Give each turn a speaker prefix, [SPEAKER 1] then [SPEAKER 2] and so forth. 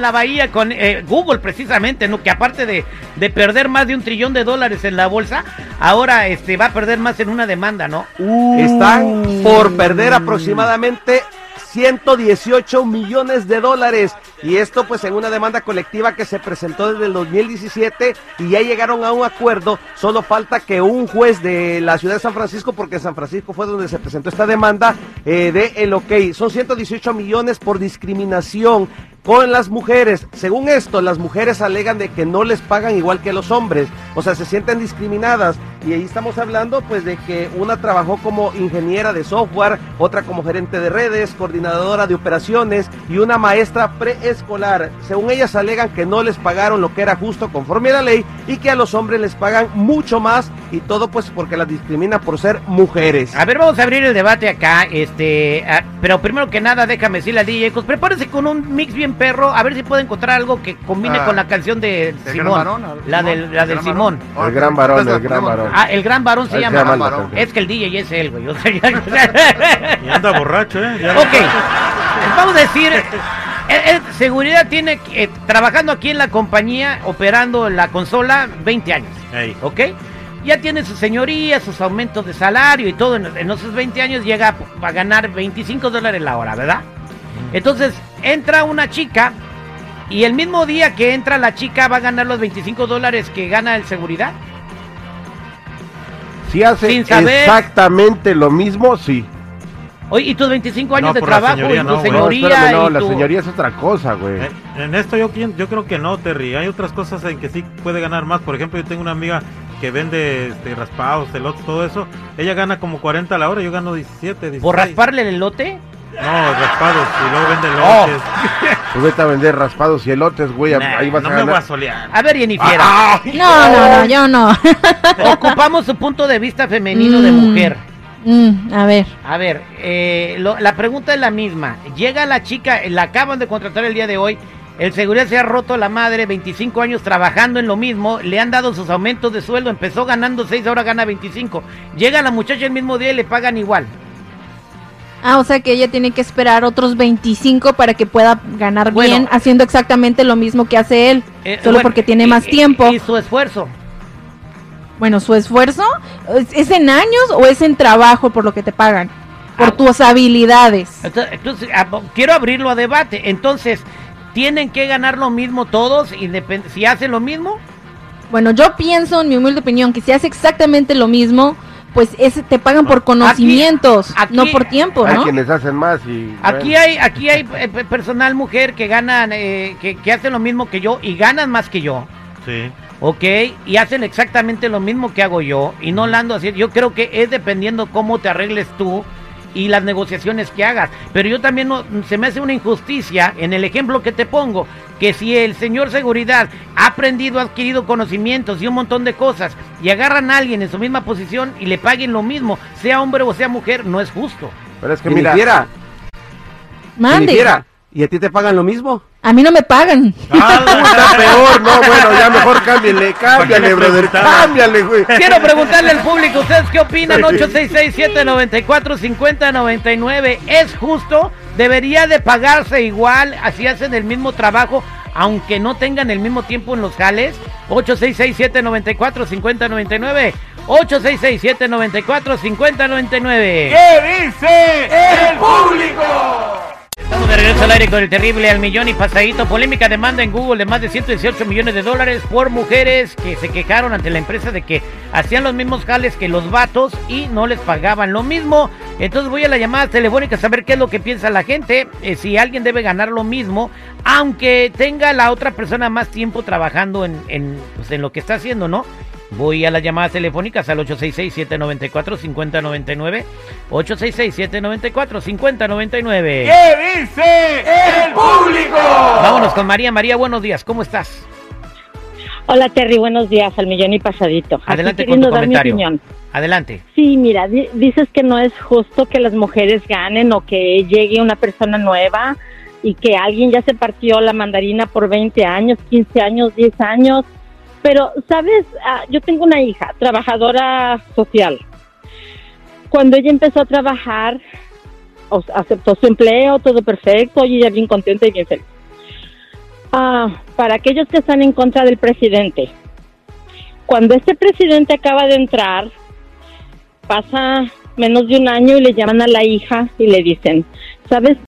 [SPEAKER 1] la bahía con eh, Google precisamente, ¿no? Que aparte de, de, perder más de un trillón de dólares en la bolsa, ahora este va a perder más en una demanda, ¿no?
[SPEAKER 2] Están por perder aproximadamente 118 millones de dólares. Y esto pues en una demanda colectiva que se presentó desde el 2017 y ya llegaron a un acuerdo. Solo falta que un juez de la ciudad de San Francisco, porque San Francisco fue donde se presentó esta demanda, eh, dé el ok. Son 118 millones por discriminación con las mujeres. Según esto, las mujeres alegan de que no les pagan igual que los hombres, o sea, se sienten discriminadas. Y ahí estamos hablando pues de que una trabajó como ingeniera de software, otra como gerente de redes, coordinadora de operaciones y una maestra preescolar. Según ellas alegan que no les pagaron lo que era justo conforme a la ley y que a los hombres les pagan mucho más y todo pues porque las discrimina por ser mujeres.
[SPEAKER 1] A ver, vamos a abrir el debate acá, este, ah, pero primero que nada déjame decirle a DJ, pues prepárese con un mix bien perro, a ver si puede encontrar algo que combine ah, con la canción de Simón, la del, la del Simón.
[SPEAKER 2] El gran varón, el gran varón.
[SPEAKER 1] Ah, el gran varón se llama. Es que el DJ es él, güey.
[SPEAKER 3] y anda borracho, ¿eh?
[SPEAKER 1] ok, vamos a decir... Eh, eh, seguridad tiene eh, trabajando aquí en la compañía, operando la consola, 20 años. ¿Ok? Ya tiene su señoría, sus aumentos de salario y todo. En, en esos 20 años llega a ganar 25 dólares la hora, ¿verdad? Entonces, entra una chica y el mismo día que entra la chica va a ganar los 25 dólares que gana el seguridad.
[SPEAKER 2] Si hace exactamente lo mismo, sí.
[SPEAKER 1] Oye, y tus 25 años de trabajo y tu
[SPEAKER 2] señoría. No, la señoría es otra cosa, güey.
[SPEAKER 3] Eh, en, esto yo, yo creo que no, Terry. Hay otras cosas en que sí puede ganar más. Por ejemplo, yo tengo una amiga que vende este, raspados, elotes, todo eso. Ella gana como 40 a la hora, yo gano 17, 16.
[SPEAKER 1] ¿Por rasparle el elote?
[SPEAKER 3] No, raspados y luego vende oh. elotes.
[SPEAKER 2] Pues vete a vender raspados y elotes, güey. ahí vas
[SPEAKER 1] no
[SPEAKER 2] a me
[SPEAKER 1] voy a solear. A ver, Jennifer. Ah,
[SPEAKER 4] no, no, no, yo no.
[SPEAKER 1] Ocupamos su punto de vista femenino de mm, mujer.
[SPEAKER 4] Mm, a ver.
[SPEAKER 1] A ver, eh, la pregunta es la misma. Llega la chica, la acaban de contratar el día de hoy. El seguridad se ha roto la madre, 25 años trabajando en lo mismo, le han dado sus aumentos de sueldo, empezó ganando 6, ahora gana 25. Llega la muchacha el mismo día y le pagan igual.
[SPEAKER 4] Ah, o sea que ella tiene que esperar otros 25 para que pueda ganar bien, haciendo exactamente lo mismo que hace él, eh, solo porque tiene más tiempo.
[SPEAKER 1] Y su esfuerzo.
[SPEAKER 4] Bueno, su esfuerzo es en años o es en trabajo por lo que te pagan, por ah. tus habilidades.
[SPEAKER 1] Entonces, ah, quiero abrirlo a debate. Entonces, ¿tienen que ganar lo mismo todos si hacen lo mismo?
[SPEAKER 4] Bueno, yo pienso, en mi humilde opinión, que si hace exactamente lo mismo, pues ese te pagan por conocimientos, no por tiempo, ¿no?
[SPEAKER 2] Hay quienes hacen más y
[SPEAKER 1] aquí hay aquí hay eh, personal mujer que ganan eh, que, que hacen lo mismo que yo y ganan más que yo.
[SPEAKER 3] Sí.
[SPEAKER 1] ¿ok? Y hacen exactamente lo mismo que hago yo y no la ando haciendo. Yo creo que es dependiendo cómo te arregles tú y las negociaciones que hagas. Pero yo también no, se me hace una injusticia en el ejemplo que te pongo, que si el señor seguridad ha aprendido, ha adquirido conocimientos y un montón de cosas y agarran a alguien en su misma posición y le paguen lo mismo, sea hombre o sea mujer, no es justo.
[SPEAKER 2] Pero es que mira,
[SPEAKER 4] mande.
[SPEAKER 2] ¿Y a ti te pagan lo mismo?
[SPEAKER 4] A mí no me pagan.
[SPEAKER 2] Ah, peor, no, bueno, ya mejor cámbiale, cámbiale, brother, cámbiale, güey.
[SPEAKER 1] Quiero preguntarle al público, ¿ustedes qué opinan? 866-794-5099, ¿es justo? ¿Debería de pagarse igual, así hacen el mismo trabajo, aunque no tengan el mismo tiempo en los jales? 866-794-5099. 866-794-5099.
[SPEAKER 5] ¿Qué dice el público?
[SPEAKER 1] Regreso al aire con el terrible al millón y pasadito. Polémica demanda en Google de más de 118 millones de dólares por mujeres que se quejaron ante la empresa de que hacían los mismos jales que los vatos y no les pagaban lo mismo. Entonces voy a la llamada telefónica a saber qué es lo que piensa la gente. Eh, si alguien debe ganar lo mismo, aunque tenga la otra persona más tiempo trabajando en, en, pues, en lo que está haciendo, ¿no? Voy a las llamadas telefónicas al 866-794-5099. 866-794-5099.
[SPEAKER 5] ¿Qué dice el público?
[SPEAKER 1] Vámonos con María. María, buenos días. ¿Cómo estás?
[SPEAKER 6] Hola Terry, buenos días, al millón y pasadito.
[SPEAKER 1] Adelante con tu comentario. Adelante.
[SPEAKER 6] Sí, mira, dices que no es justo que las mujeres ganen o que llegue una persona nueva y que alguien ya se partió la mandarina por 20 años, 15 años, 10 años pero, ¿sabes? Ah, yo tengo una hija, trabajadora social. Cuando ella empezó a trabajar, aceptó su empleo, todo perfecto, y ella bien contenta y bien feliz. Ah, para aquellos que están en contra del presidente. Cuando este presidente acaba de entrar, pasa menos de un año y le llaman a la hija y le dicen, ¿sabes